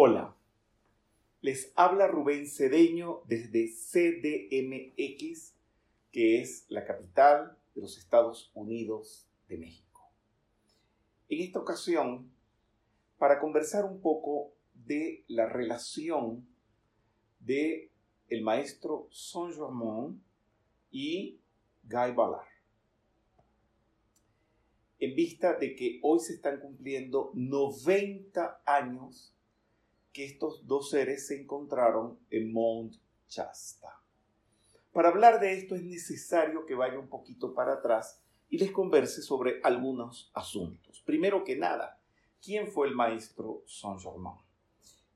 Hola, les habla Rubén Cedeño desde CDMX, que es la capital de los Estados Unidos de México. En esta ocasión, para conversar un poco de la relación de el maestro Saint-Germain y Guy Ballard en vista de que hoy se están cumpliendo 90 años que estos dos seres se encontraron en Mount Shasta. Para hablar de esto es necesario que vaya un poquito para atrás y les converse sobre algunos asuntos. Primero que nada, ¿quién fue el maestro Saint-Germain?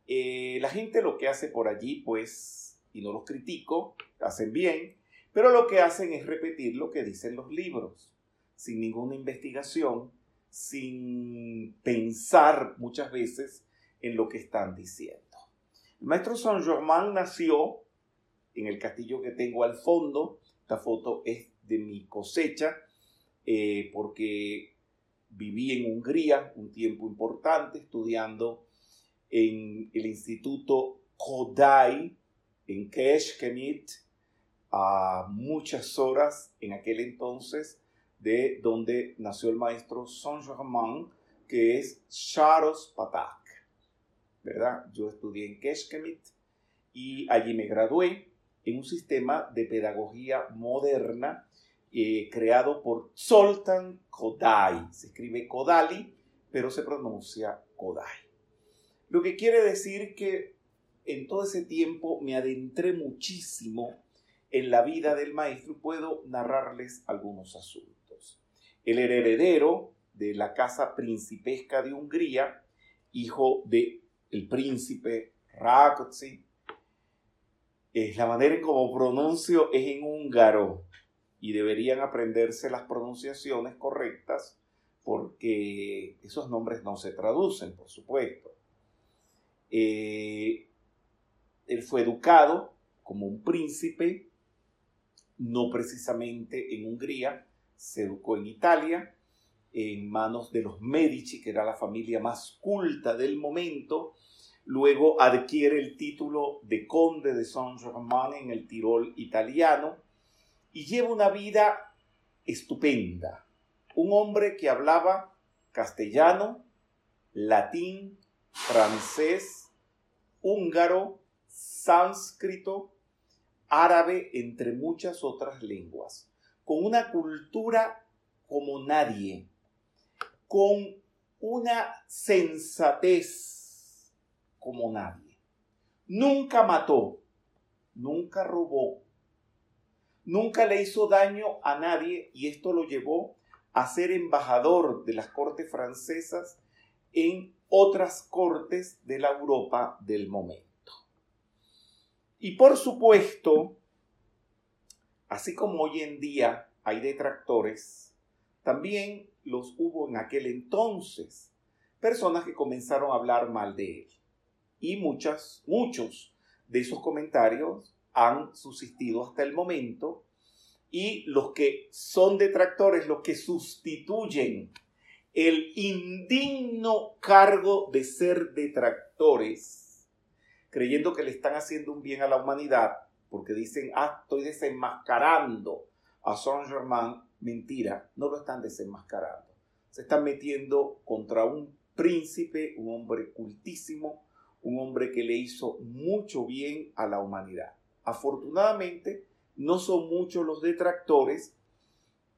Eh, la gente lo que hace por allí, pues, y no los critico, hacen bien, pero lo que hacen es repetir lo que dicen los libros sin ninguna investigación, sin pensar muchas veces en lo que están diciendo. El maestro Saint-Germain nació en el castillo que tengo al fondo. Esta foto es de mi cosecha eh, porque viví en Hungría un tiempo importante estudiando en el Instituto Kodai en Keshkemit a muchas horas en aquel entonces de donde nació el maestro Saint-Germain, que es Sharos Patak. ¿Verdad? Yo estudié en Keshkemit y allí me gradué en un sistema de pedagogía moderna eh, creado por Zoltan Kodai. Se escribe Kodali, pero se pronuncia Kodai. Lo que quiere decir que en todo ese tiempo me adentré muchísimo en la vida del maestro y puedo narrarles algunos asuntos. Él era heredero de la casa principesca de Hungría, hijo de el príncipe Rákóczi. Es la manera en cómo pronuncio es en húngaro y deberían aprenderse las pronunciaciones correctas porque esos nombres no se traducen, por supuesto. Eh, él fue educado como un príncipe, no precisamente en Hungría, se educó en Italia, en manos de los Medici, que era la familia más culta del momento. Luego adquiere el título de conde de Saint-Germain en el Tirol italiano y lleva una vida estupenda. Un hombre que hablaba castellano, latín, francés, húngaro, sánscrito, árabe, entre muchas otras lenguas con una cultura como nadie, con una sensatez como nadie. Nunca mató, nunca robó, nunca le hizo daño a nadie y esto lo llevó a ser embajador de las cortes francesas en otras cortes de la Europa del momento. Y por supuesto, Así como hoy en día hay detractores, también los hubo en aquel entonces, personas que comenzaron a hablar mal de él. Y muchas, muchos de esos comentarios han subsistido hasta el momento y los que son detractores, los que sustituyen el indigno cargo de ser detractores, creyendo que le están haciendo un bien a la humanidad, porque dicen, ah, estoy desenmascarando a Saint Germain. Mentira, no lo están desenmascarando. Se están metiendo contra un príncipe, un hombre cultísimo, un hombre que le hizo mucho bien a la humanidad. Afortunadamente, no son muchos los detractores,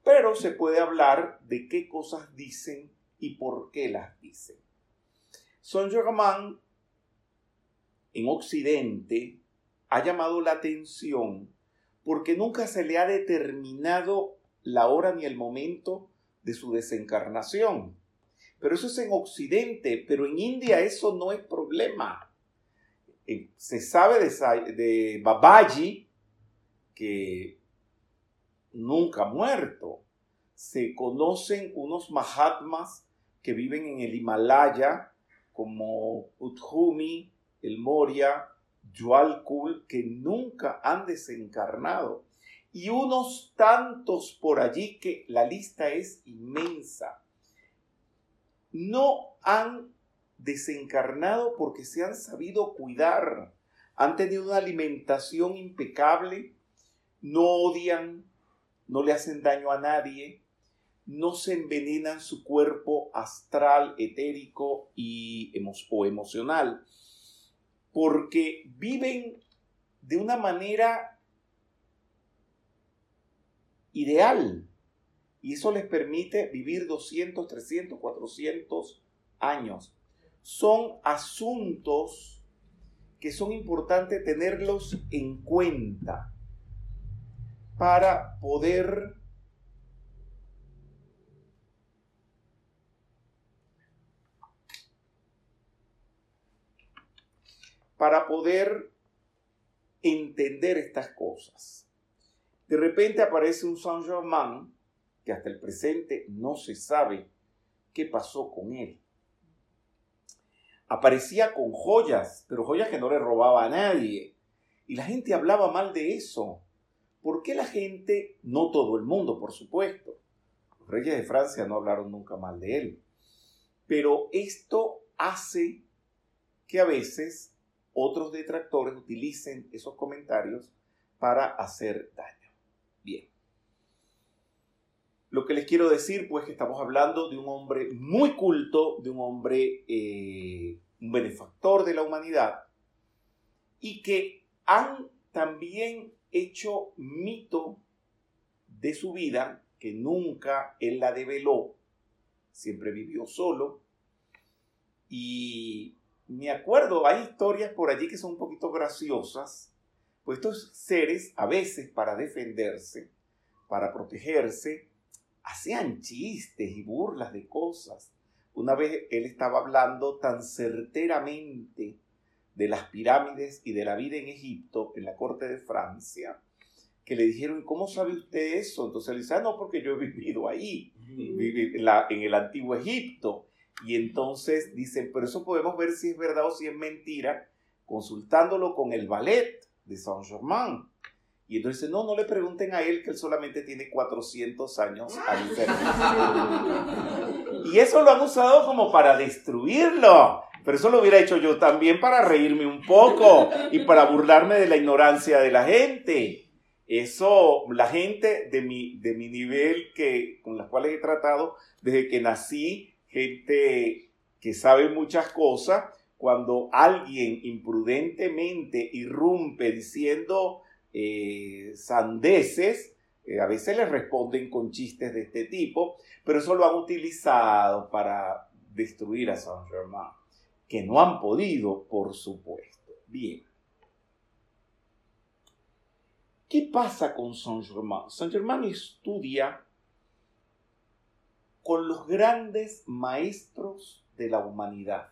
pero se puede hablar de qué cosas dicen y por qué las dicen. Saint Germain en Occidente ha llamado la atención porque nunca se le ha determinado la hora ni el momento de su desencarnación. Pero eso es en Occidente, pero en India eso no es problema. Eh, se sabe de, Babaji que nunca ha muerto. Se conocen unos Mahatmas que viven en el Himalaya, como Uthumi, el Moria, Kul que nunca han desencarnado y unos tantos por allí que la lista es inmensa. No han desencarnado porque se han sabido cuidar, han tenido una alimentación impecable, no odian, no le hacen daño a nadie, no se envenenan su cuerpo astral, etérico y o emocional, porque viven de una manera ideal. Y eso les permite vivir 200, 300, 400 años. Son asuntos que son importantes tenerlos en cuenta para poder para poder entender estas cosas. De repente aparece un Saint Germain que hasta el presente no se sabe qué pasó con él. Aparecía con joyas, pero joyas que no le robaba a nadie. Y la gente hablaba mal de eso. ¿Por qué la gente, no todo el mundo, por supuesto, los reyes de Francia no hablaron nunca mal de él, pero esto hace que a veces otros detractores utilicen esos comentarios para hacer daño. Lo que les quiero decir, pues, que estamos hablando de un hombre muy culto, de un hombre, eh, un benefactor de la humanidad, y que han también hecho mito de su vida, que nunca él la develó, siempre vivió solo, y me acuerdo, hay historias por allí que son un poquito graciosas, pues estos seres a veces para defenderse, para protegerse, hacían chistes y burlas de cosas. Una vez él estaba hablando tan certeramente de las pirámides y de la vida en Egipto, en la corte de Francia, que le dijeron, ¿cómo sabe usted eso? Entonces él dice, ah, no, porque yo he vivido ahí, en el antiguo Egipto. Y entonces dicen, pero eso podemos ver si es verdad o si es mentira, consultándolo con el ballet de Saint-Germain. Y entonces, no, no le pregunten a él que él solamente tiene 400 años a Y eso lo han usado como para destruirlo. Pero eso lo hubiera hecho yo también para reírme un poco y para burlarme de la ignorancia de la gente. Eso, la gente de mi, de mi nivel que, con las cuales he tratado desde que nací, gente que sabe muchas cosas, cuando alguien imprudentemente irrumpe diciendo eh, sandeces, eh, a veces les responden con chistes de este tipo, pero eso lo han utilizado para destruir a Saint Germain, que no han podido, por supuesto. Bien. ¿Qué pasa con Saint Germain? Saint Germain estudia con los grandes maestros de la humanidad.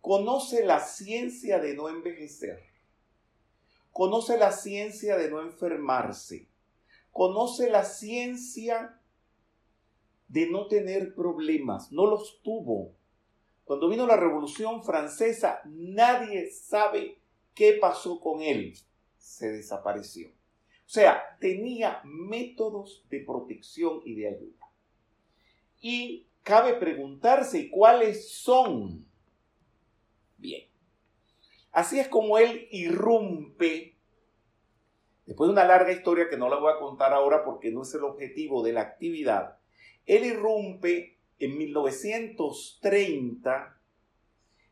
Conoce la ciencia de no envejecer. Conoce la ciencia de no enfermarse. Conoce la ciencia de no tener problemas. No los tuvo. Cuando vino la Revolución Francesa, nadie sabe qué pasó con él. Se desapareció. O sea, tenía métodos de protección y de ayuda. Y cabe preguntarse cuáles son. Bien. Así es como él irrumpe, después de una larga historia que no la voy a contar ahora porque no es el objetivo de la actividad, él irrumpe en 1930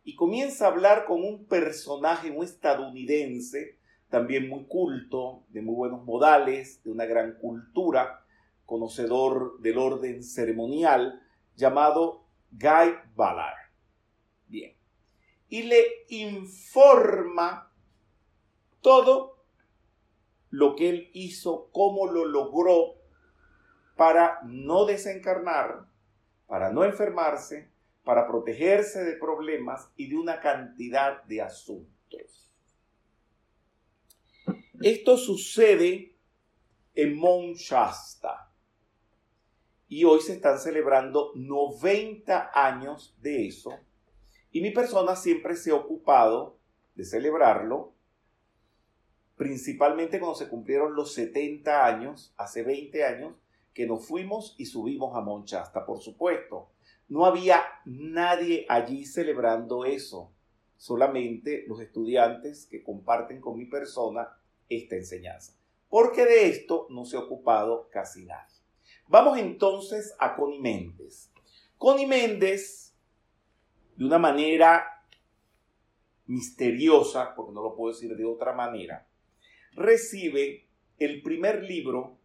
y comienza a hablar con un personaje, un estadounidense, también muy culto, de muy buenos modales, de una gran cultura, conocedor del orden ceremonial, llamado Guy Ballard. Y le informa todo lo que él hizo, cómo lo logró para no desencarnar, para no enfermarse, para protegerse de problemas y de una cantidad de asuntos. Esto sucede en Mount Shasta y hoy se están celebrando 90 años de eso. Y mi persona siempre se ha ocupado de celebrarlo, principalmente cuando se cumplieron los 70 años, hace 20 años, que nos fuimos y subimos a Monchasta, por supuesto. No había nadie allí celebrando eso, solamente los estudiantes que comparten con mi persona esta enseñanza. Porque de esto no se ha ocupado casi nadie. Vamos entonces a Connie Méndez. Connie Méndez, de una manera misteriosa, porque no lo puedo decir de otra manera, recibe el primer libro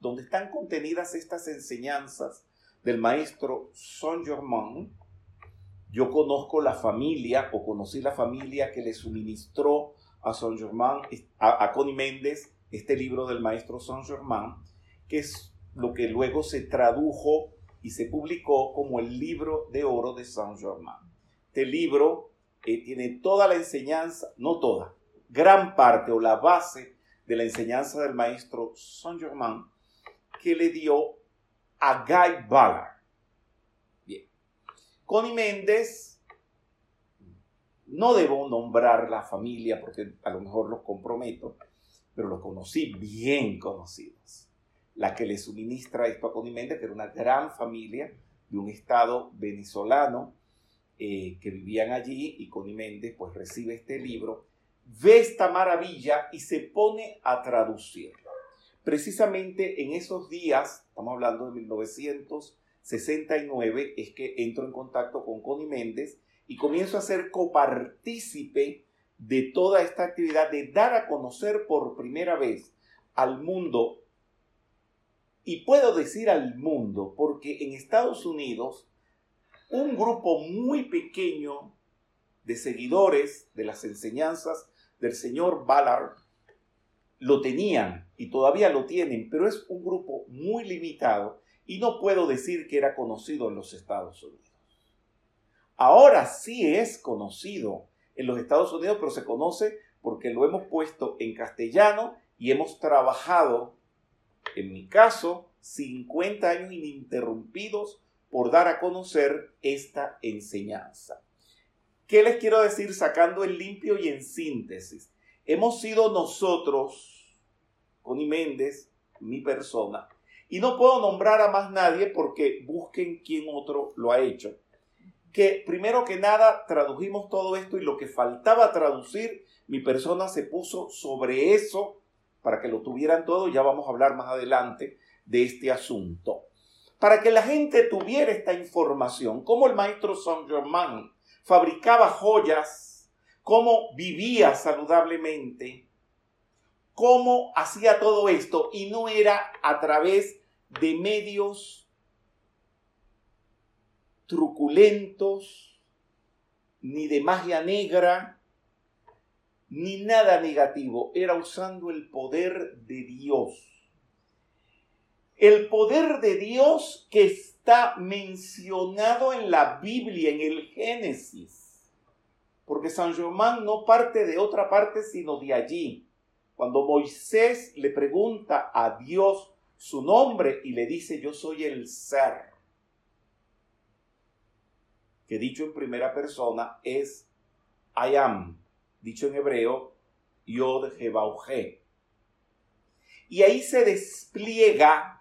donde están contenidas estas enseñanzas del maestro Saint-Germain. Yo conozco la familia o conocí la familia que le suministró a Saint-Germain, a, a Connie Méndez, este libro del maestro Saint-Germain, que es lo que luego se tradujo y se publicó como el libro de oro de Saint-Germain. Este libro eh, tiene toda la enseñanza, no toda, gran parte o la base de la enseñanza del maestro Saint-Germain que le dio a Guy Ballard. Bien. Connie Méndez, no debo nombrar la familia porque a lo mejor los comprometo, pero los conocí bien conocidos. La que le suministra esto a Connie Méndez, que era una gran familia de un estado venezolano, eh, que vivían allí y Connie Méndez pues recibe este libro, ve esta maravilla y se pone a traducirlo. Precisamente en esos días, estamos hablando de 1969, es que entro en contacto con Connie Méndez y comienzo a ser copartícipe de toda esta actividad de dar a conocer por primera vez al mundo, y puedo decir al mundo, porque en Estados Unidos un grupo muy pequeño de seguidores de las enseñanzas del señor Ballard lo tenían y todavía lo tienen, pero es un grupo muy limitado y no puedo decir que era conocido en los Estados Unidos. Ahora sí es conocido en los Estados Unidos, pero se conoce porque lo hemos puesto en castellano y hemos trabajado, en mi caso, 50 años ininterrumpidos por dar a conocer esta enseñanza. ¿Qué les quiero decir sacando el limpio y en síntesis? Hemos sido nosotros, Connie Méndez, mi persona, y no puedo nombrar a más nadie porque busquen quién otro lo ha hecho. Que primero que nada tradujimos todo esto y lo que faltaba traducir, mi persona se puso sobre eso para que lo tuvieran todo. Ya vamos a hablar más adelante de este asunto para que la gente tuviera esta información, cómo el maestro Saint Germain fabricaba joyas, cómo vivía saludablemente, cómo hacía todo esto y no era a través de medios truculentos, ni de magia negra, ni nada negativo, era usando el poder de Dios el poder de Dios que está mencionado en la Biblia, en el Génesis. Porque San Germán no parte de otra parte sino de allí. Cuando Moisés le pregunta a Dios su nombre y le dice yo soy el ser, que dicho en primera persona es I am, dicho en hebreo Yod Jebauje. Y ahí se despliega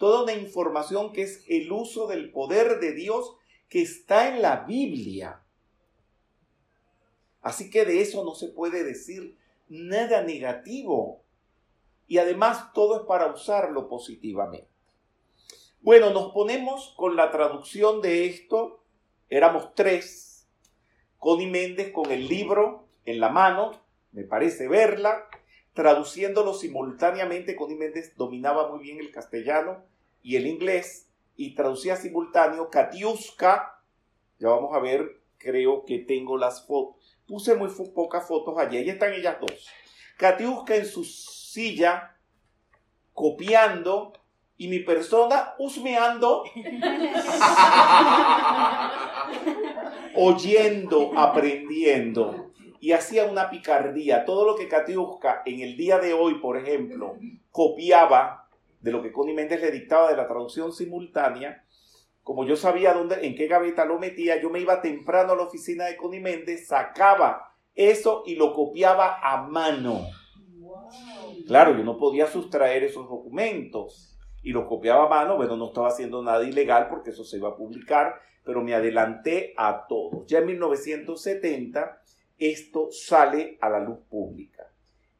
toda una información que es el uso del poder de Dios que está en la Biblia. Así que de eso no se puede decir nada negativo. Y además todo es para usarlo positivamente. Bueno, nos ponemos con la traducción de esto. Éramos tres. Connie Méndez con el libro en la mano. Me parece verla. Traduciéndolo simultáneamente, Connie Méndez dominaba muy bien el castellano y el inglés y traducía simultáneo Katiuska. Ya vamos a ver, creo que tengo las fotos. Puse muy pocas fotos allí. Ahí están ellas dos. Katiuska en su silla, copiando, y mi persona husmeando, oyendo, aprendiendo. Y hacía una picardía. Todo lo que Katiuska en el día de hoy, por ejemplo, copiaba de lo que Connie Méndez le dictaba de la traducción simultánea, como yo sabía dónde, en qué gaveta lo metía, yo me iba temprano a la oficina de Connie Méndez, sacaba eso y lo copiaba a mano. Claro, yo no podía sustraer esos documentos. y lo copiaba a mano. Bueno, no estaba haciendo nada ilegal porque eso se iba a publicar, pero me adelanté a todo. Ya en 1970 esto sale a la luz pública.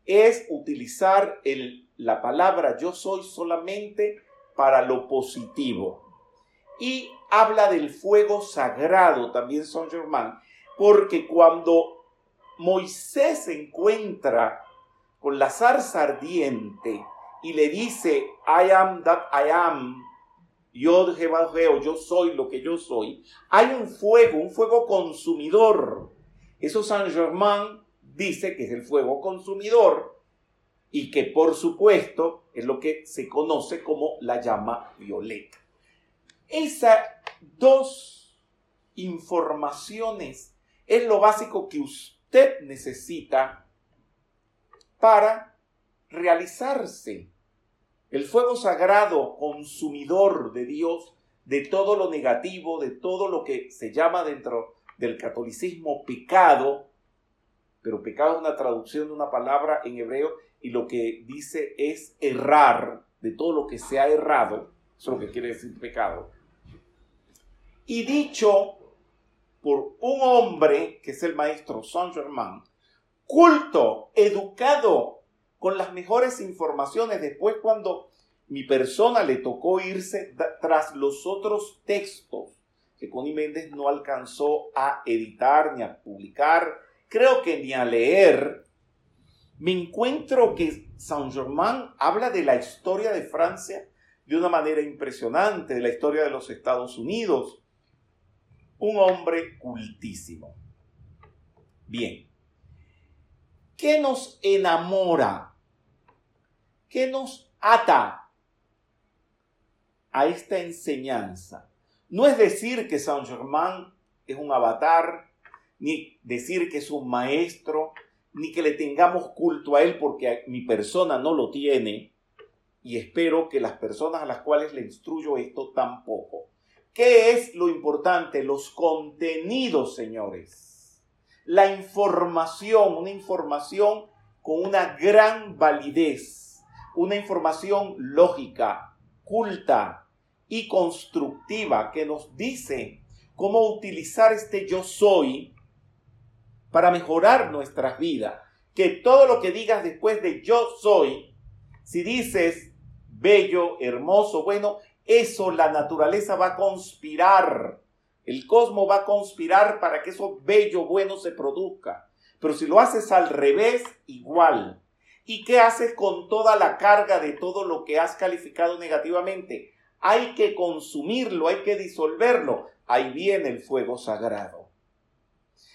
Es utilizar el, la palabra yo soy solamente para lo positivo. Y habla del fuego sagrado también Saint Germain, porque cuando Moisés se encuentra con la zarza ardiente y le dice, I am that I am, yo yo soy lo que yo soy, hay un fuego, un fuego consumidor. Eso Saint Germain dice que es el fuego consumidor y que por supuesto es lo que se conoce como la llama violeta. Esas dos informaciones es lo básico que usted necesita para realizarse. El fuego sagrado consumidor de Dios de todo lo negativo, de todo lo que se llama dentro del catolicismo pecado, pero pecado es una traducción de una palabra en hebreo y lo que dice es errar, de todo lo que se ha errado, eso es lo que quiere decir pecado. Y dicho por un hombre, que es el maestro Saint Germain, culto, educado, con las mejores informaciones, después cuando mi persona le tocó irse tras los otros textos que Connie Méndez no alcanzó a editar ni a publicar, creo que ni a leer, me encuentro que Saint Germain habla de la historia de Francia de una manera impresionante, de la historia de los Estados Unidos. Un hombre cultísimo. Bien. ¿Qué nos enamora? ¿Qué nos ata a esta enseñanza? No es decir que Saint Germain es un avatar, ni decir que es un maestro, ni que le tengamos culto a Él porque mi persona no lo tiene, y espero que las personas a las cuales le instruyo esto tampoco. ¿Qué es lo importante? Los contenidos, señores. La información, una información con una gran validez, una información lógica, culta y constructiva que nos dice cómo utilizar este yo soy para mejorar nuestras vidas. Que todo lo que digas después de yo soy, si dices bello, hermoso, bueno, eso la naturaleza va a conspirar. El cosmos va a conspirar para que eso bello, bueno se produzca. Pero si lo haces al revés, igual. ¿Y qué haces con toda la carga de todo lo que has calificado negativamente? Hay que consumirlo, hay que disolverlo. Ahí viene el fuego sagrado.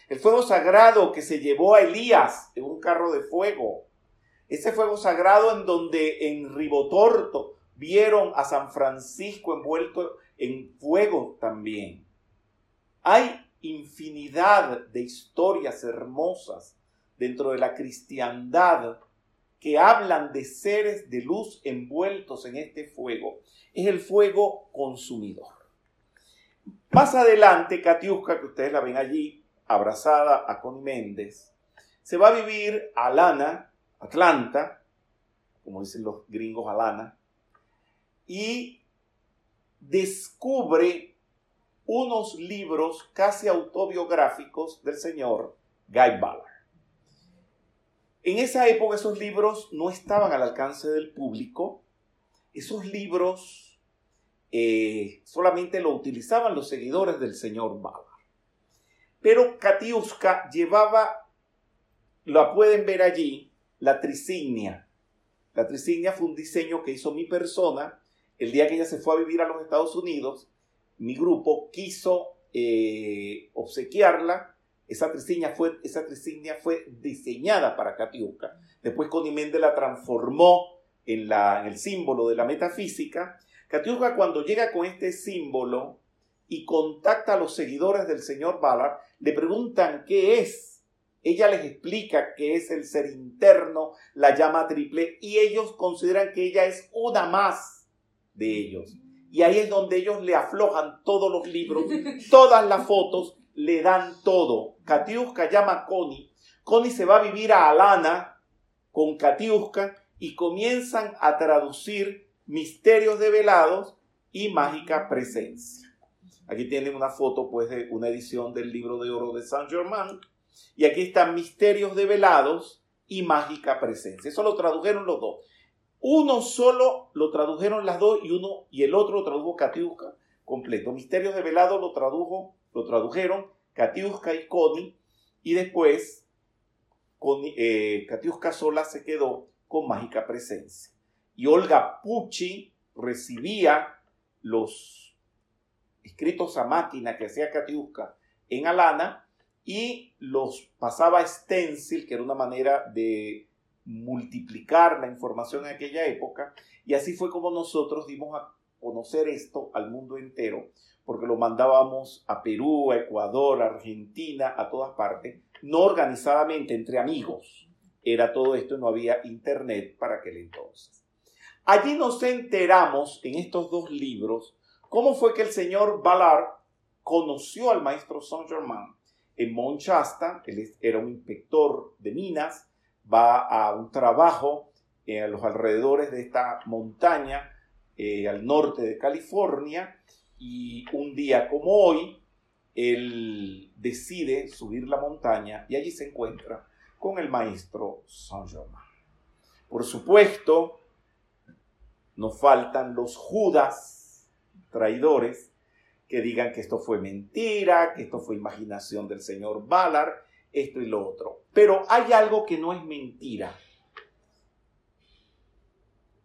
El fuego sagrado que se llevó a Elías en un carro de fuego. Ese fuego sagrado en donde en Ribotorto vieron a San Francisco envuelto en fuego también. Hay infinidad de historias hermosas dentro de la cristiandad que hablan de seres de luz envueltos en este fuego. Es el fuego consumidor. Más adelante, Katiuska, que ustedes la ven allí, abrazada a Connie Méndez, se va a vivir a Lana, Atlanta, como dicen los gringos Alana, y descubre unos libros casi autobiográficos del señor Guy Ballard. En esa época esos libros no estaban al alcance del público, esos libros eh, solamente lo utilizaban los seguidores del señor Ballard. Pero Katiuska llevaba, la pueden ver allí, la trisignia. La trisignia fue un diseño que hizo mi persona. El día que ella se fue a vivir a los Estados Unidos, mi grupo quiso eh, obsequiarla. Esa trisignia, fue, esa fue diseñada para Katiuska. Después Connie la transformó en el símbolo de la metafísica. Katiuska cuando llega con este símbolo y contacta a los seguidores del señor Ballard, le preguntan qué es. Ella les explica que es el ser interno, la llama triple, y ellos consideran que ella es una más de ellos. Y ahí es donde ellos le aflojan todos los libros, todas las fotos, le dan todo. Katiuska llama a Connie. Connie se va a vivir a Alana con Katiuska y comienzan a traducir Misterios develados y Mágica Presencia. Aquí tienen una foto pues de una edición del libro de oro de Saint Germain. Y aquí están Misterios develados y Mágica Presencia. Eso lo tradujeron los dos. Uno solo lo tradujeron las dos y uno y el otro lo tradujo Katiuska completo. Misterios develados lo tradujo, lo tradujeron Katiuska y Connie y después con, eh, Katiuska sola se quedó con Mágica Presencia. Y Olga Pucci recibía los escritos a máquina que hacía Katiuska en Alana y los pasaba a stencil, que era una manera de multiplicar la información en aquella época. Y así fue como nosotros dimos a conocer esto al mundo entero, porque lo mandábamos a Perú, a Ecuador, a Argentina, a todas partes, no organizadamente, entre amigos. Era todo esto, no había internet para aquel entonces. Allí nos enteramos en estos dos libros cómo fue que el señor Ballard conoció al maestro Saint Germain en Monchasta, él era un inspector de minas, va a un trabajo en a los alrededores de esta montaña eh, al norte de California y un día como hoy, él decide subir la montaña y allí se encuentra con el maestro Saint Germain. Por supuesto, nos faltan los Judas traidores que digan que esto fue mentira, que esto fue imaginación del señor Ballard, esto y lo otro. Pero hay algo que no es mentira.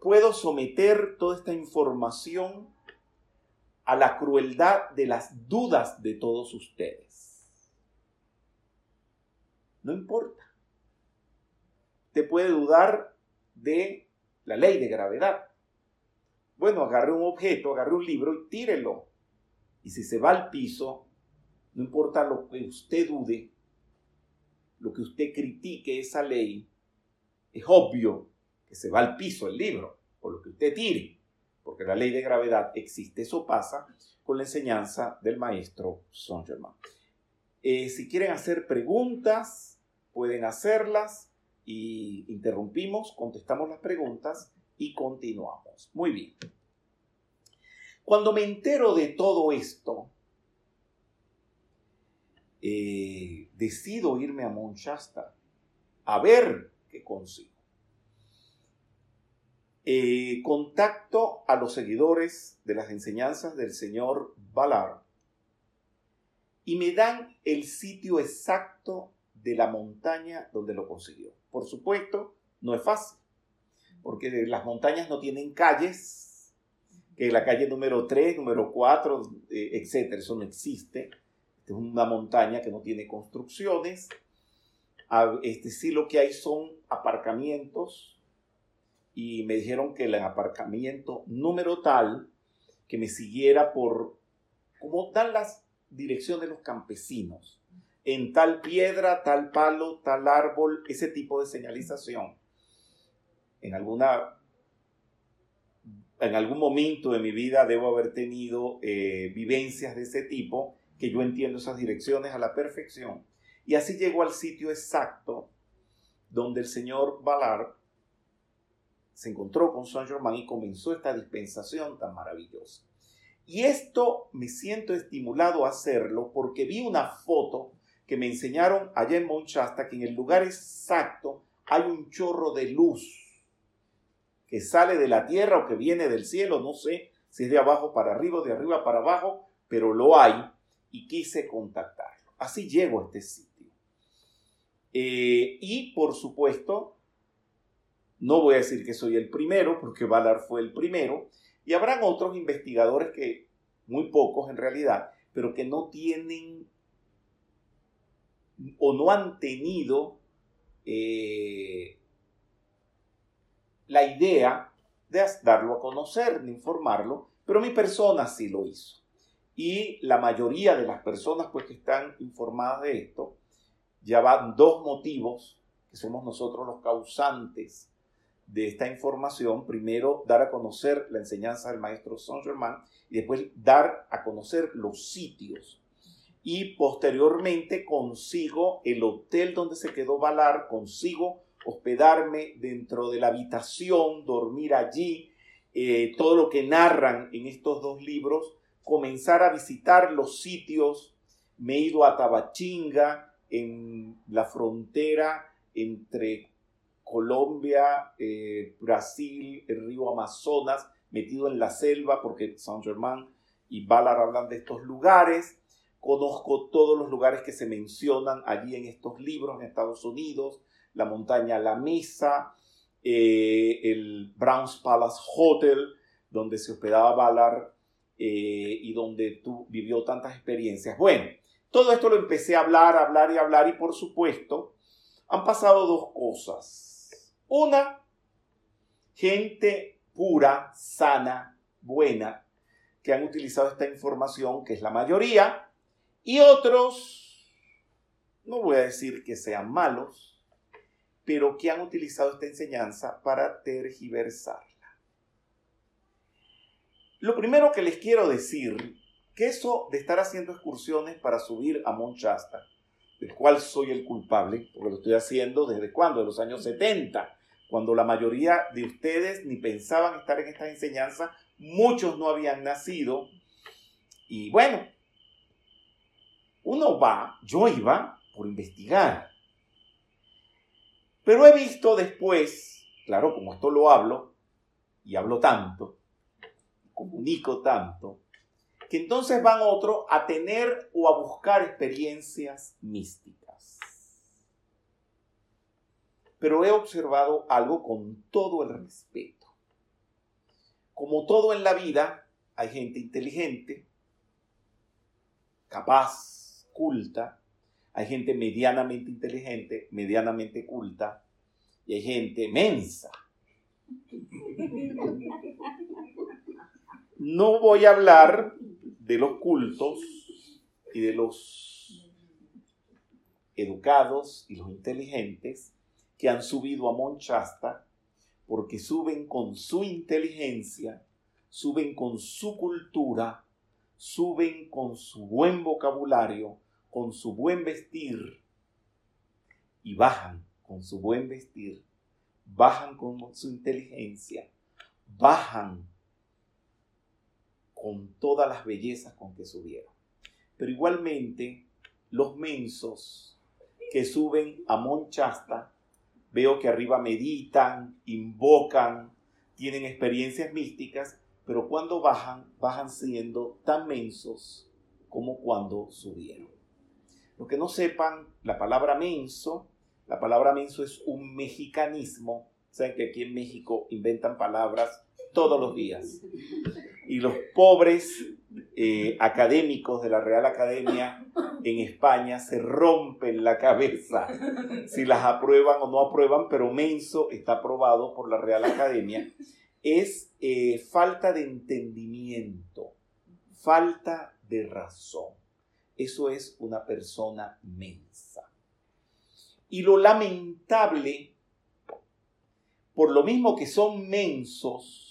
Puedo someter toda esta información a la crueldad de las dudas de todos ustedes. No importa. Te puede dudar de la ley de gravedad. Bueno, agarre un objeto, agarre un libro y tírelo. Y si se va al piso, no importa lo que usted dude, lo que usted critique esa ley, es obvio que se va al piso el libro, por lo que usted tire, porque la ley de gravedad existe. Eso pasa con la enseñanza del maestro Saint Germain. Eh, si quieren hacer preguntas, pueden hacerlas y interrumpimos, contestamos las preguntas y continuamos. Muy bien. Cuando me entero de todo esto, eh, decido irme a Monchasta a ver qué consigo. Eh, contacto a los seguidores de las enseñanzas del señor Ballard y me dan el sitio exacto de la montaña donde lo consiguió. Por supuesto, no es fácil porque las montañas no tienen calles, que la calle número 3, número 4, eh, etcétera, eso no existe. es una montaña que no tiene construcciones. Este, sí lo que hay son aparcamientos y me dijeron que el aparcamiento número tal que me siguiera por, como dan las direcciones de los campesinos, en tal piedra, tal palo, tal árbol, ese tipo de señalización en alguna en algún momento de mi vida debo haber tenido eh, vivencias de ese tipo, que yo entiendo esas direcciones a la perfección. Y así llego al sitio exacto donde el señor Ballard se encontró con Saint Germain y comenzó esta dispensación tan maravillosa. Y esto me siento estimulado a hacerlo porque vi una foto que me enseñaron allá en Monchasta que en el lugar exacto hay un chorro de luz que sale de la tierra o que viene del cielo, no sé si es de abajo para arriba de arriba para abajo, pero lo hay y quise contactarlo. Así llego a este sitio. Eh, y por supuesto, no voy a decir que soy el primero, porque Valar fue el primero, y habrán otros investigadores que, muy pocos en realidad, pero que no tienen o no han tenido eh, la idea de darlo a conocer, de informarlo, pero mi persona sí lo hizo. Y la mayoría de las personas pues, que están informadas de esto, ya van dos motivos, que somos nosotros los causantes de esta información. Primero, dar a conocer la enseñanza del maestro Saint Germain y después dar a conocer los sitios. Y posteriormente consigo el hotel donde se quedó Valar, consigo hospedarme dentro de la habitación, dormir allí eh, todo lo que narran en estos dos libros, comenzar a visitar los sitios. Me he ido a Tabachinga, en la frontera entre Colombia, eh, Brasil, el río Amazonas, metido en la selva, porque Saint Germain y Ballard hablan de estos lugares. Conozco todos los lugares que se mencionan allí en estos libros en Estados Unidos, la montaña La Mesa, eh, el Browns Palace Hotel, donde se hospedaba Ballard eh, y donde tú vivió tantas experiencias. Bueno, todo esto lo empecé a hablar, hablar y hablar y por supuesto han pasado dos cosas. Una, gente pura, sana, buena, que han utilizado esta información, que es la mayoría, y otros, no voy a decir que sean malos, pero que han utilizado esta enseñanza para tergiversarla. Lo primero que les quiero decir, que eso de estar haciendo excursiones para subir a Monchasta, del cual soy el culpable, porque lo estoy haciendo desde cuándo, de los años 70, cuando la mayoría de ustedes ni pensaban estar en esta enseñanza, muchos no habían nacido. Y bueno, uno va, yo iba por investigar. Pero he visto después, claro, como esto lo hablo, y hablo tanto, comunico tanto, que entonces van otros a tener o a buscar experiencias místicas. Pero he observado algo con todo el respeto. Como todo en la vida, hay gente inteligente, capaz, culta, hay gente medianamente inteligente, medianamente culta, y hay gente mensa. No voy a hablar de los cultos y de los educados y los inteligentes que han subido a Monchasta porque suben con su inteligencia, suben con su cultura, suben con su buen vocabulario, con su buen vestir y bajan con su buen vestir, bajan con su inteligencia, bajan con todas las bellezas con que subieron. Pero igualmente, los mensos que suben a Monchasta, veo que arriba meditan, invocan, tienen experiencias místicas, pero cuando bajan, bajan siendo tan mensos como cuando subieron. Los que no sepan, la palabra menso, la palabra menso es un mexicanismo. Saben que aquí en México inventan palabras todos los días y los pobres eh, académicos de la Real Academia en España se rompen la cabeza si las aprueban o no aprueban, pero Menso está aprobado por la Real Academia, es eh, falta de entendimiento, falta de razón. Eso es una persona mensa. Y lo lamentable, por lo mismo que son mensos,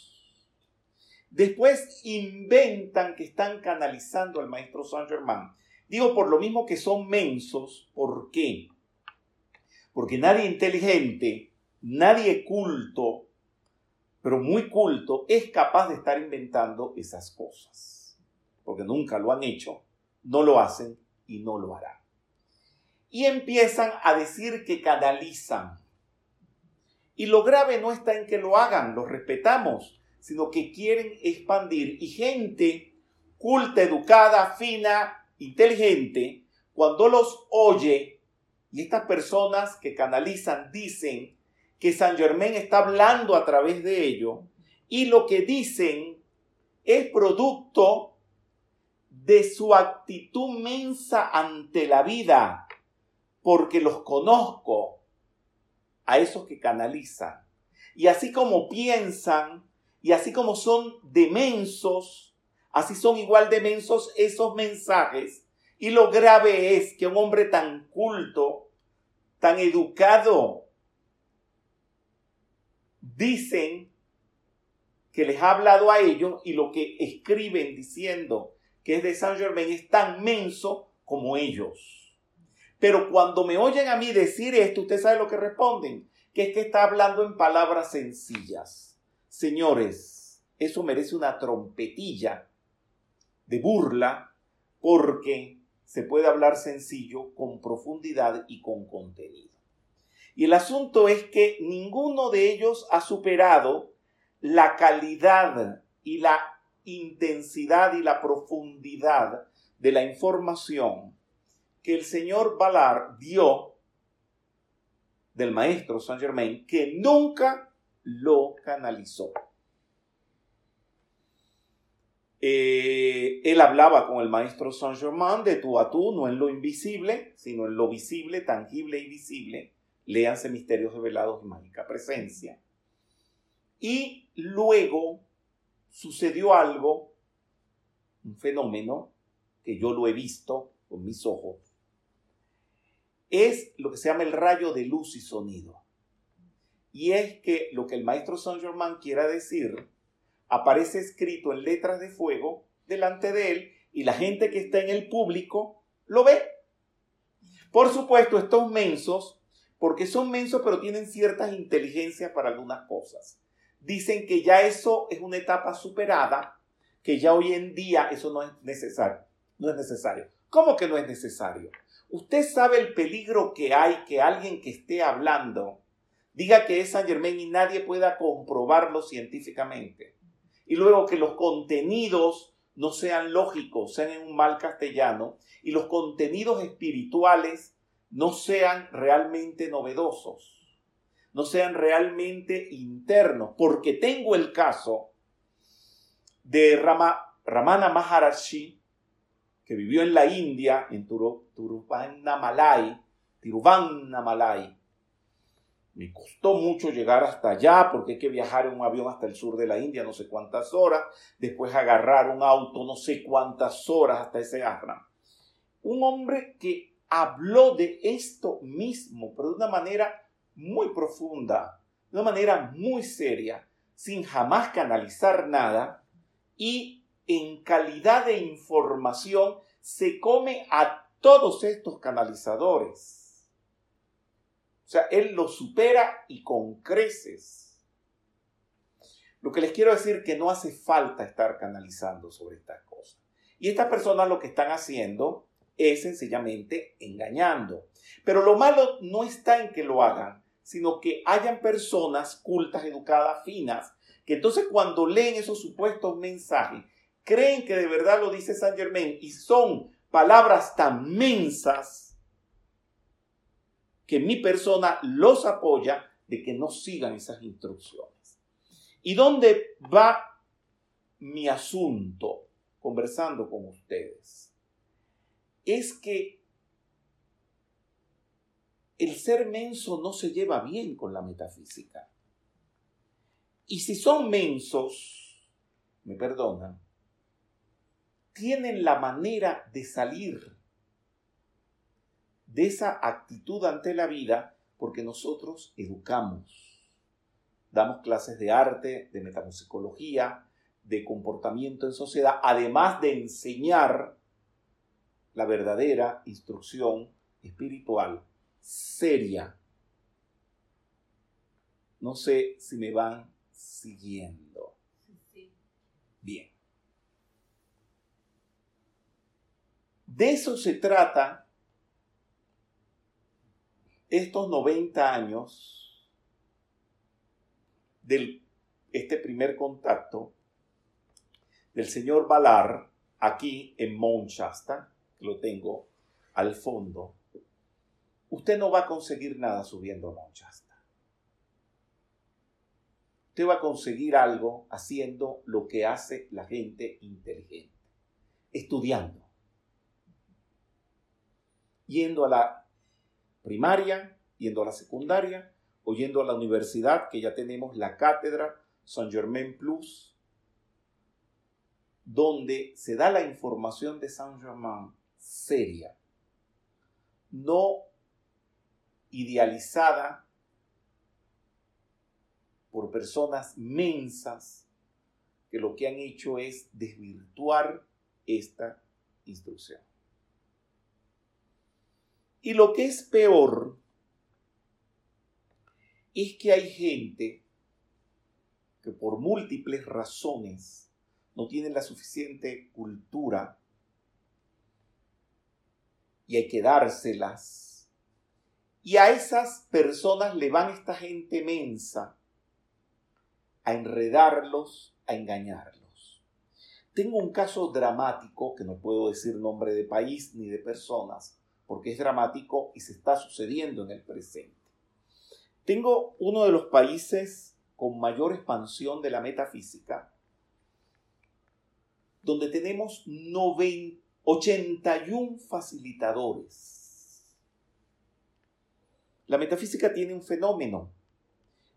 Después inventan que están canalizando al maestro Saint Germain. Digo por lo mismo que son mensos. ¿Por qué? Porque nadie inteligente, nadie culto, pero muy culto, es capaz de estar inventando esas cosas. Porque nunca lo han hecho, no lo hacen y no lo harán. Y empiezan a decir que canalizan. Y lo grave no está en que lo hagan, lo respetamos sino que quieren expandir. Y gente culta, educada, fina, inteligente, cuando los oye, y estas personas que canalizan dicen que San Germain está hablando a través de ello, y lo que dicen es producto de su actitud mensa ante la vida, porque los conozco a esos que canalizan. Y así como piensan, y así como son demensos, así son igual demensos esos mensajes. Y lo grave es que un hombre tan culto, tan educado, dicen que les ha hablado a ellos y lo que escriben diciendo que es de Saint Germain es tan menso como ellos. Pero cuando me oyen a mí decir esto, usted sabe lo que responden, que es que está hablando en palabras sencillas. Señores, eso merece una trompetilla de burla porque se puede hablar sencillo, con profundidad y con contenido. Y el asunto es que ninguno de ellos ha superado la calidad y la intensidad y la profundidad de la información que el señor Ballard dio del maestro Saint Germain, que nunca lo canalizó. Eh, él hablaba con el maestro Saint Germain de tú a tú, no en lo invisible, sino en lo visible, tangible y visible. Léanse Misterios Revelados y Mágica Presencia. Y luego sucedió algo, un fenómeno que yo lo he visto con mis ojos. Es lo que se llama el rayo de luz y sonido. Y es que lo que el maestro Saint Germain quiera decir aparece escrito en letras de fuego delante de él y la gente que está en el público lo ve. Por supuesto, estos mensos, porque son mensos pero tienen ciertas inteligencias para algunas cosas, dicen que ya eso es una etapa superada, que ya hoy en día eso no es necesario. No es necesario. ¿Cómo que no es necesario? Usted sabe el peligro que hay que alguien que esté hablando diga que es San Germain y nadie pueda comprobarlo científicamente y luego que los contenidos no sean lógicos, sean en un mal castellano, y los contenidos espirituales no sean realmente novedosos, no sean realmente internos, porque tengo el caso de Rama, Ramana Maharashi, que vivió en la India, en Tiruvannamalai, Tiruvannamalai, me costó mucho llegar hasta allá porque hay que viajar en un avión hasta el sur de la India, no sé cuántas horas, después agarrar un auto, no sé cuántas horas hasta ese Agra. Un hombre que habló de esto mismo, pero de una manera muy profunda, de una manera muy seria, sin jamás canalizar nada y en calidad de información se come a todos estos canalizadores o sea, Él lo supera y con creces. Lo que les quiero decir que no hace falta estar canalizando sobre estas cosas. Y estas personas lo que están haciendo es sencillamente engañando. Pero lo malo no está en que lo hagan, sino que hayan personas cultas, educadas, finas, que entonces cuando leen esos supuestos mensajes, creen que de verdad lo dice San Germain y son palabras tan mensas que mi persona los apoya de que no sigan esas instrucciones. ¿Y dónde va mi asunto conversando con ustedes? Es que el ser menso no se lleva bien con la metafísica. Y si son mensos, me perdonan, tienen la manera de salir de esa actitud ante la vida porque nosotros educamos. Damos clases de arte, de metamusicología, de comportamiento en sociedad, además de enseñar la verdadera instrucción espiritual seria. No sé si me van siguiendo. Bien. De eso se trata estos 90 años de este primer contacto del señor Valar aquí en que lo tengo al fondo, usted no va a conseguir nada subiendo a Mount Shasta. Usted va a conseguir algo haciendo lo que hace la gente inteligente, estudiando, yendo a la primaria, yendo a la secundaria, o yendo a la universidad, que ya tenemos la cátedra Saint Germain Plus, donde se da la información de Saint Germain seria, no idealizada por personas mensas que lo que han hecho es desvirtuar esta instrucción. Y lo que es peor es que hay gente que por múltiples razones no tienen la suficiente cultura y hay que dárselas. Y a esas personas le van esta gente mensa a enredarlos, a engañarlos. Tengo un caso dramático, que no puedo decir nombre de país ni de personas, porque es dramático y se está sucediendo en el presente. Tengo uno de los países con mayor expansión de la metafísica, donde tenemos 81 facilitadores. La metafísica tiene un fenómeno.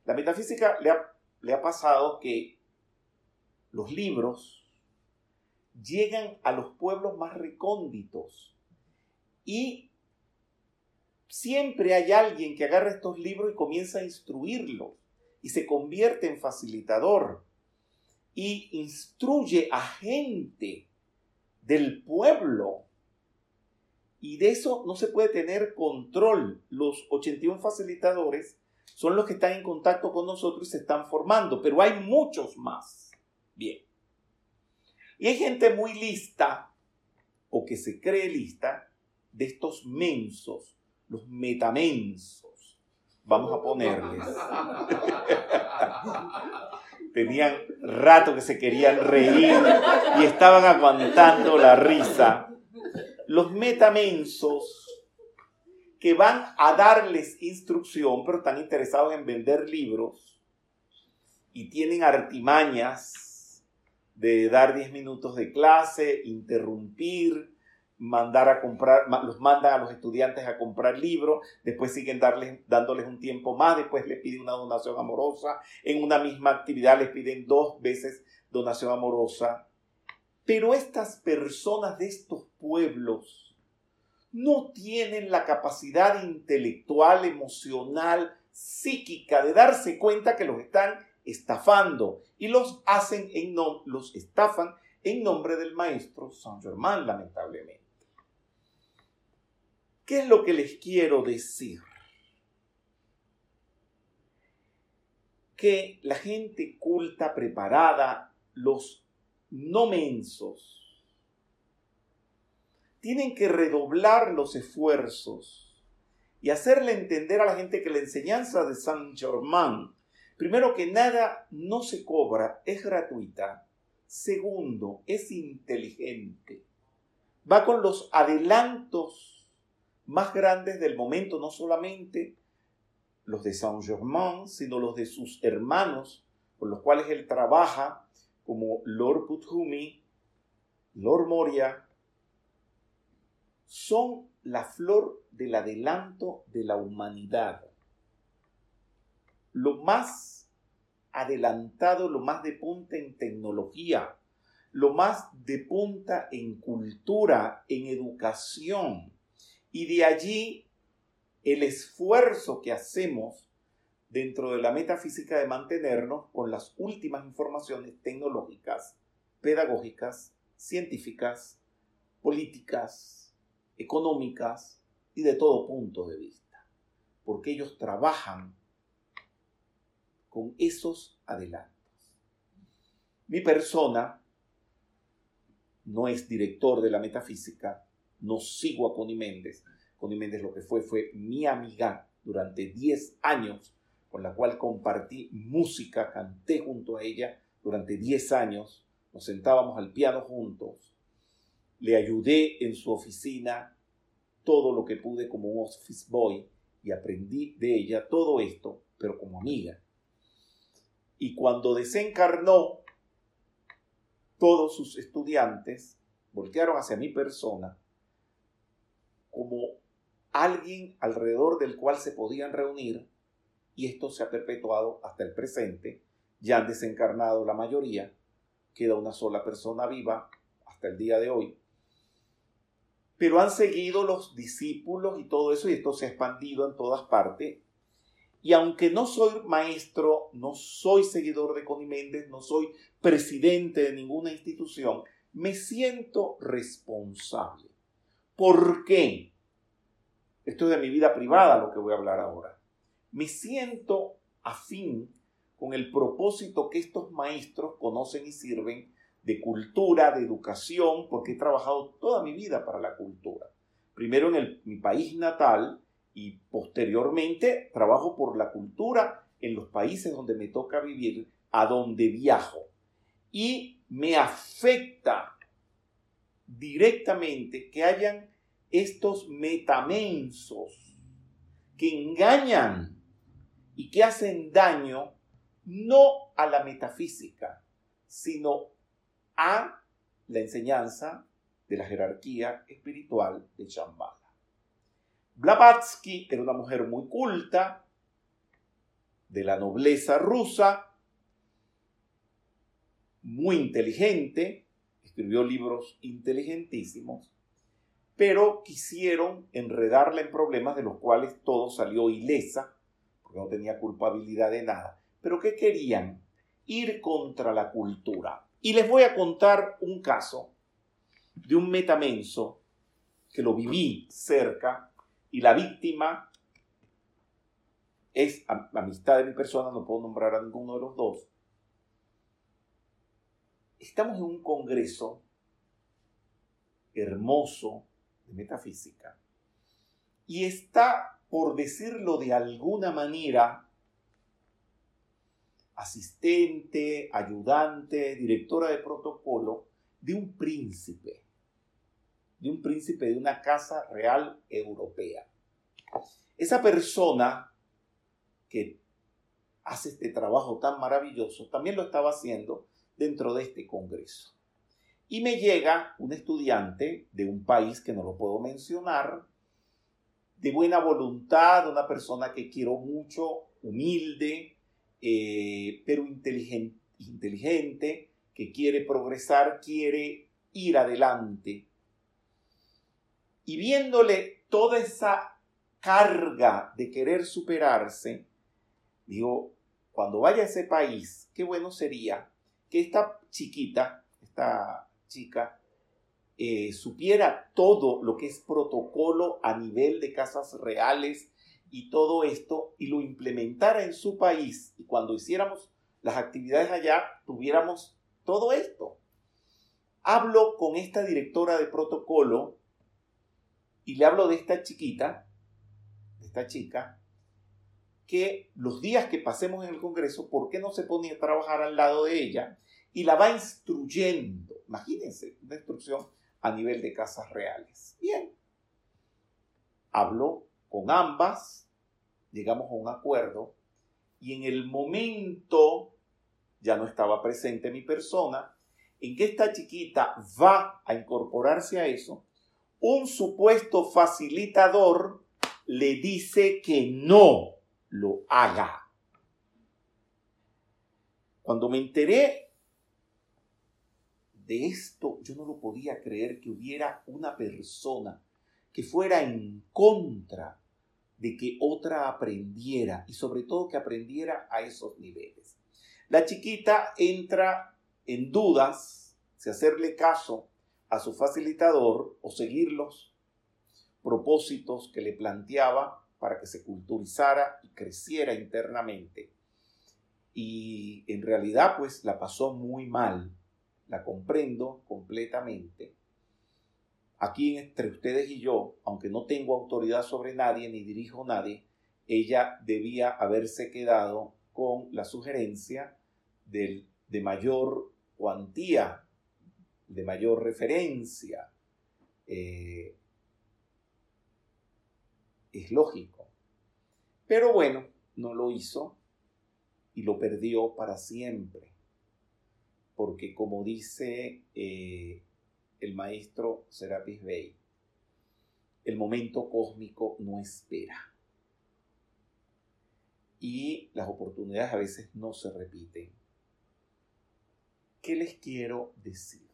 La metafísica le ha, le ha pasado que los libros llegan a los pueblos más recónditos y siempre hay alguien que agarra estos libros y comienza a instruirlos y se convierte en facilitador y instruye a gente del pueblo. Y de eso no se puede tener control. Los 81 facilitadores son los que están en contacto con nosotros y se están formando, pero hay muchos más. Bien. Y hay gente muy lista, o que se cree lista, de estos mensos los metamensos, vamos a ponerles. Tenían rato que se querían reír y estaban aguantando la risa. Los metamensos que van a darles instrucción, pero están interesados en vender libros y tienen artimañas de dar 10 minutos de clase, interrumpir, mandar a comprar, los mandan a los estudiantes a comprar libros, después siguen darles, dándoles un tiempo más, después les piden una donación amorosa, en una misma actividad les piden dos veces donación amorosa. Pero estas personas de estos pueblos no tienen la capacidad intelectual, emocional, psíquica de darse cuenta que los están estafando y los hacen en los estafan en nombre del maestro Saint Germain, lamentablemente. ¿Qué es lo que les quiero decir? Que la gente culta, preparada, los no mensos, tienen que redoblar los esfuerzos y hacerle entender a la gente que la enseñanza de Saint Germain, primero que nada, no se cobra, es gratuita. Segundo, es inteligente. Va con los adelantos más grandes del momento, no solamente los de Saint-Germain, sino los de sus hermanos, con los cuales él trabaja, como Lord Puthumi, Lord Moria, son la flor del adelanto de la humanidad. Lo más adelantado, lo más de punta en tecnología, lo más de punta en cultura, en educación, y de allí el esfuerzo que hacemos dentro de la metafísica de mantenernos con las últimas informaciones tecnológicas, pedagógicas, científicas, políticas, económicas y de todo punto de vista, porque ellos trabajan con esos adelantos. Mi persona no es director de la metafísica, no sigo a Connie Méndez. Connie Méndez lo que fue fue mi amiga durante 10 años, con la cual compartí música, canté junto a ella durante 10 años, nos sentábamos al piano juntos, le ayudé en su oficina todo lo que pude como un office boy y aprendí de ella todo esto, pero como amiga. Y cuando desencarnó, todos sus estudiantes voltearon hacia mi persona como alguien alrededor del cual se podían reunir y esto se ha perpetuado hasta el presente. Ya han desencarnado la mayoría, queda una sola persona viva hasta el día de hoy. Pero han seguido los discípulos y todo eso y esto se ha expandido en todas partes. Y aunque no soy maestro, no soy seguidor de Connie Méndez, no soy presidente de ninguna institución, me siento responsable ¿Por qué? Esto es de mi vida privada lo que voy a hablar ahora. Me siento afín con el propósito que estos maestros conocen y sirven de cultura, de educación, porque he trabajado toda mi vida para la cultura. Primero en mi país natal y posteriormente trabajo por la cultura en los países donde me toca vivir, a donde viajo. Y me afecta directamente que hayan estos metamensos que engañan y que hacen daño no a la metafísica, sino a la enseñanza de la jerarquía espiritual de Shambhala. Blavatsky era una mujer muy culta, de la nobleza rusa, muy inteligente, escribió libros inteligentísimos, pero quisieron enredarla en problemas de los cuales todo salió ilesa, no tenía culpabilidad de nada. Pero ¿qué querían? Ir contra la cultura. Y les voy a contar un caso de un metamenso que lo viví cerca y la víctima es amistad de mi persona, no puedo nombrar a ninguno de los dos. Estamos en un congreso hermoso de metafísica y está, por decirlo de alguna manera, asistente, ayudante, directora de protocolo de un príncipe, de un príncipe de una casa real europea. Esa persona que hace este trabajo tan maravilloso también lo estaba haciendo dentro de este congreso. Y me llega un estudiante de un país que no lo puedo mencionar, de buena voluntad, una persona que quiero mucho, humilde, eh, pero inteligente, inteligente, que quiere progresar, quiere ir adelante. Y viéndole toda esa carga de querer superarse, digo, cuando vaya a ese país, qué bueno sería que esta chiquita, esta chica, eh, supiera todo lo que es protocolo a nivel de casas reales y todo esto y lo implementara en su país y cuando hiciéramos las actividades allá tuviéramos todo esto. Hablo con esta directora de protocolo y le hablo de esta chiquita, de esta chica, que los días que pasemos en el Congreso, ¿por qué no se pone a trabajar al lado de ella? Y la va instruyendo. Imagínense, una instrucción a nivel de casas reales. Bien. Hablo con ambas, llegamos a un acuerdo y en el momento, ya no estaba presente mi persona, en que esta chiquita va a incorporarse a eso, un supuesto facilitador le dice que no lo haga. Cuando me enteré de esto, yo no lo podía creer que hubiera una persona que fuera en contra de que otra aprendiera y sobre todo que aprendiera a esos niveles. La chiquita entra en dudas si hacerle caso a su facilitador o seguir los propósitos que le planteaba para que se culturizara y creciera internamente. Y en realidad pues la pasó muy mal, la comprendo completamente aquí entre ustedes y yo, aunque no tengo autoridad sobre nadie ni dirijo a nadie, ella debía haberse quedado con la sugerencia de mayor cuantía, de mayor referencia. Eh, es lógico. Pero bueno, no lo hizo y lo perdió para siempre. Porque como dice eh, el maestro Serapis Bey. El momento cósmico no espera. Y las oportunidades a veces no se repiten. ¿Qué les quiero decir?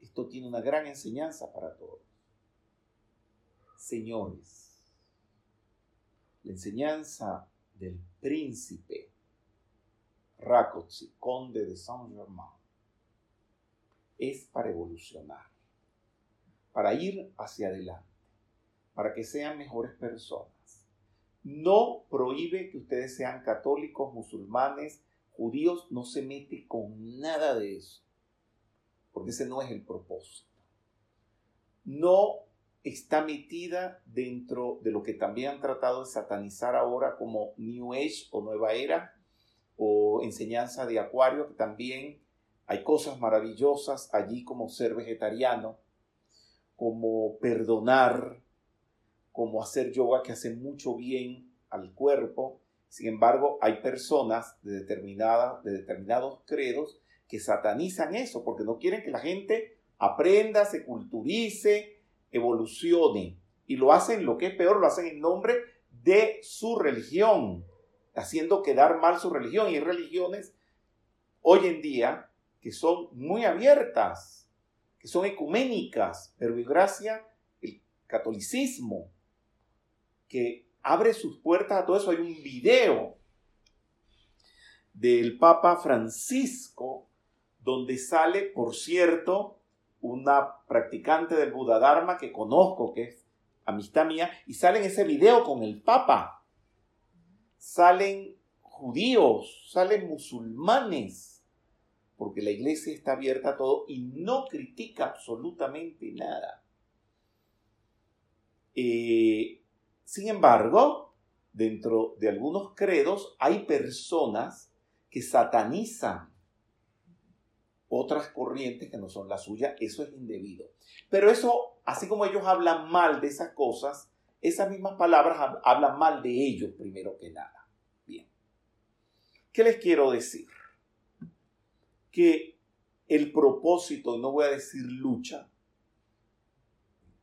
Esto tiene una gran enseñanza para todos. Señores, la enseñanza del príncipe Rákotsi, conde de Saint-Germain, es para evolucionar, para ir hacia adelante, para que sean mejores personas, no prohíbe que ustedes sean católicos, musulmanes, judíos, no se mete con nada de eso, porque ese no es el propósito. No está metida dentro de lo que también han tratado de satanizar ahora como New Age o Nueva Era o enseñanza de Acuario, que también hay cosas maravillosas allí como ser vegetariano, como perdonar, como hacer yoga que hace mucho bien al cuerpo. Sin embargo, hay personas de, determinada, de determinados credos que satanizan eso porque no quieren que la gente aprenda, se culturice, evolucione. Y lo hacen, lo que es peor, lo hacen en nombre de su religión, haciendo quedar mal su religión. Y hay religiones hoy en día que son muy abiertas, que son ecuménicas, pero y gracia el catolicismo, que abre sus puertas a todo eso. Hay un video del Papa Francisco donde sale, por cierto, una practicante del Buda Dharma que conozco, que es amistad mía, y sale en ese video con el Papa. Salen judíos, salen musulmanes, porque la iglesia está abierta a todo y no critica absolutamente nada. Eh, sin embargo, dentro de algunos credos hay personas que satanizan otras corrientes que no son las suyas, eso es indebido. Pero eso, así como ellos hablan mal de esas cosas, esas mismas palabras hablan mal de ellos primero que nada. Bien. ¿Qué les quiero decir? Que el propósito, no voy a decir lucha,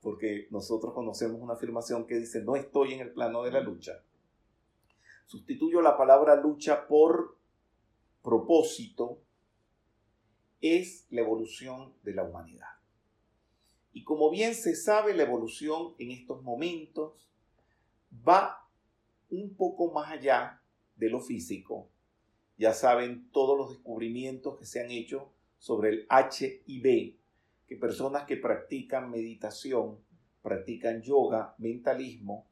porque nosotros conocemos una afirmación que dice, no estoy en el plano de la lucha. Sustituyo la palabra lucha por propósito, es la evolución de la humanidad. Y como bien se sabe, la evolución en estos momentos va un poco más allá de lo físico. Ya saben todos los descubrimientos que se han hecho sobre el HIV, que personas que practican meditación, practican yoga, mentalismo,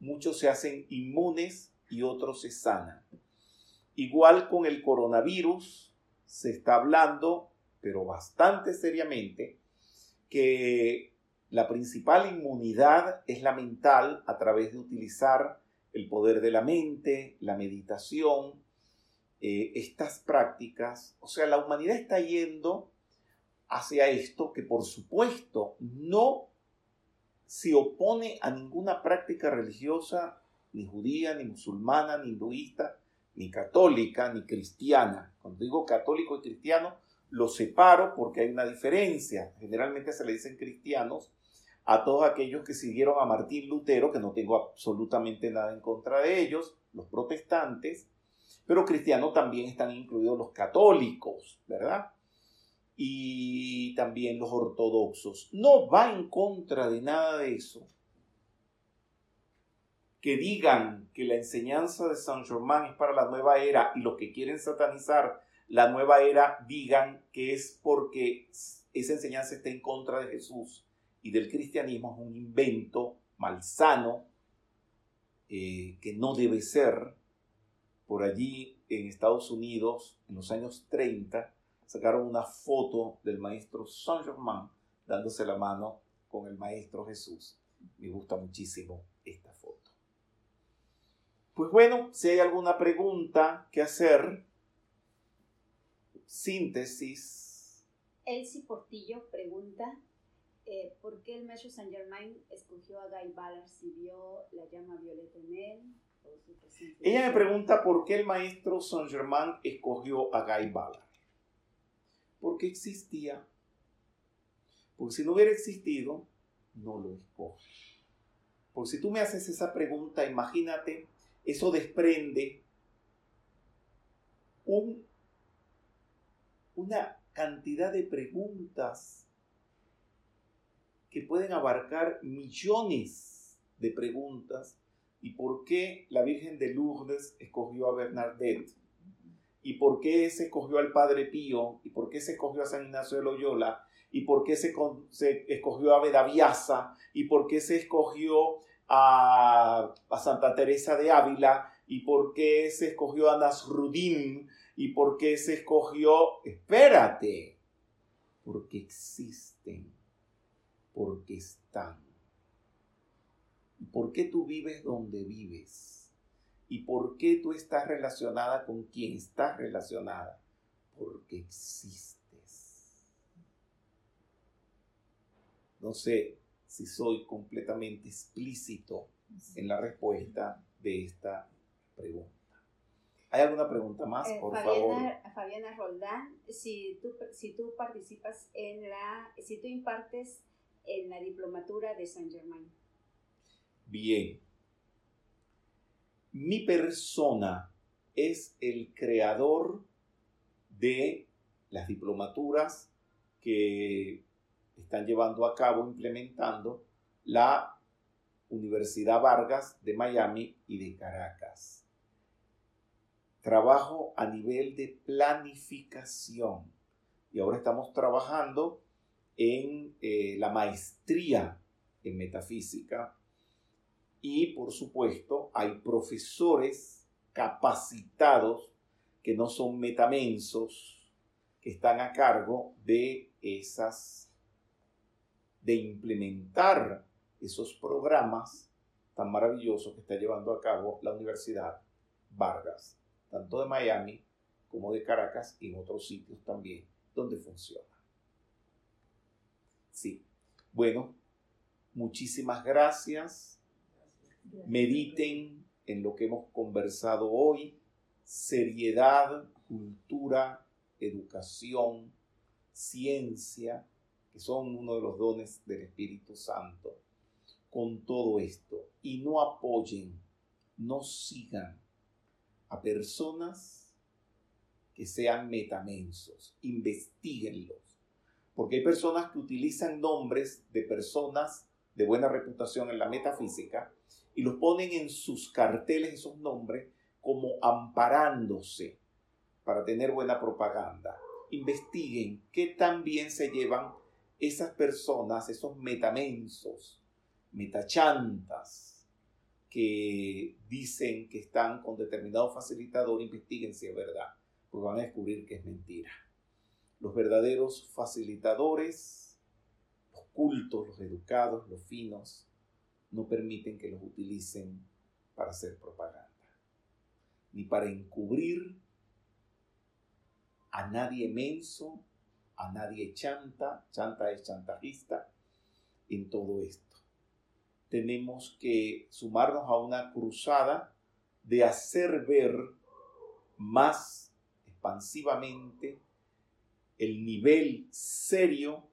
muchos se hacen inmunes y otros se sanan. Igual con el coronavirus, se está hablando, pero bastante seriamente, que la principal inmunidad es la mental a través de utilizar el poder de la mente, la meditación, eh, estas prácticas. O sea, la humanidad está yendo hacia esto que por supuesto no se opone a ninguna práctica religiosa, ni judía, ni musulmana, ni hinduista, ni católica, ni cristiana. Cuando digo católico y cristiano, lo separo porque hay una diferencia. Generalmente se le dicen cristianos a todos aquellos que siguieron a Martín Lutero, que no tengo absolutamente nada en contra de ellos, los protestantes, pero cristianos también están incluidos los católicos, ¿verdad? Y también los ortodoxos. No va en contra de nada de eso que digan que la enseñanza de Saint Germain es para la nueva era y los que quieren satanizar la nueva era digan que es porque esa enseñanza está en contra de Jesús y del cristianismo es un invento malsano eh, que no debe ser. Por allí en Estados Unidos, en los años 30, sacaron una foto del maestro Saint Germain dándose la mano con el maestro Jesús. Me gusta muchísimo esta foto. Pues bueno, si hay alguna pregunta que hacer, síntesis. Elsie Portillo pregunta, eh, ¿por qué el maestro Saint Germain escogió a Guy Ballard si vio la llama violeta en él? Ella me pregunta por qué el maestro Saint Germain escogió a Guy Ballard. Porque existía. Porque si no hubiera existido, no lo escoge. Porque si tú me haces esa pregunta, imagínate eso desprende una cantidad de preguntas que pueden abarcar millones de preguntas. ¿Y por qué la Virgen de Lourdes escogió a Bernadette? ¿Y por qué se escogió al Padre Pío? ¿Y por qué se escogió a San Ignacio de Loyola? ¿Y por qué se, escogió a Bedaviasa? ¿Y por qué se escogió a, Santa Teresa de Ávila y por qué se escogió a Nasruddin y por qué se escogió, espérate, porque existen, porque están. ¿Por qué tú vives donde vives? ¿Y por qué tú estás relacionada con quien estás relacionada? Porque existes. No sé si soy completamente explícito en la respuesta de esta pregunta. ¿Hay alguna pregunta más, eh, por Fabiana, favor? Fabiana Roldán, si tú, si tú participas en la, si tú impartes en la diplomatura de Saint Germain. Bien. Mi persona es el creador de las diplomaturas que están llevando a cabo, implementando la Universidad Vargas de Miami y de Caracas. Trabajo a nivel de planificación. Y ahora estamos trabajando en eh, la maestría en metafísica. Y por supuesto hay profesores capacitados que no son metamensos que están a cargo de esas de implementar esos programas tan maravillosos que está llevando a cabo la Universidad Vargas, tanto de Miami como de Caracas y en otros sitios también donde funciona. Sí, bueno, muchísimas gracias. Mediten en lo que hemos conversado hoy. Seriedad, cultura, educación, ciencia, que son uno de los dones del Espíritu Santo, con todo esto. Y no apoyen, no sigan a personas que sean metamensos, investiguenlos. Porque hay personas que utilizan nombres de personas de buena reputación en la metafísica y los ponen en sus carteles esos nombres como amparándose para tener buena propaganda. Investiguen qué tan bien se llevan esas personas, esos metamensos, metachantas, que dicen que están con determinado facilitador, investiguen si es verdad, porque van a descubrir que es mentira. Los verdaderos facilitadores, los cultos, los educados, los finos, no permiten que los utilicen para hacer propaganda, ni para encubrir a nadie menso a nadie chanta, chanta es chantajista en todo esto. Tenemos que sumarnos a una cruzada de hacer ver más expansivamente el nivel serio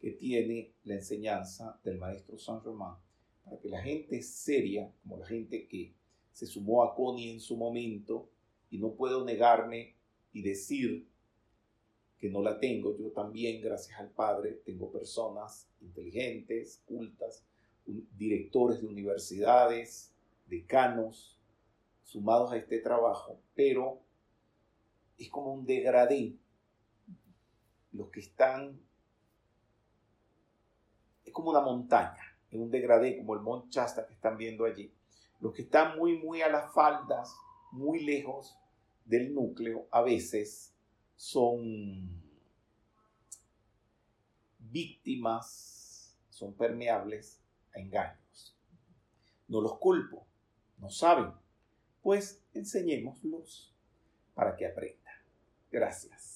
que tiene la enseñanza del maestro San Román, para que la gente seria, como la gente que se sumó a Connie en su momento, y no puedo negarme y decir que no la tengo. Yo también, gracias al Padre, tengo personas inteligentes, cultas, directores de universidades, decanos, sumados a este trabajo, pero es como un degradé. Los que están, es como una montaña, en un degradé, como el Mont Chasta que están viendo allí. Los que están muy, muy a las faldas, muy lejos del núcleo, a veces son víctimas, son permeables a engaños. No los culpo, no saben, pues enseñémoslos para que aprendan. Gracias.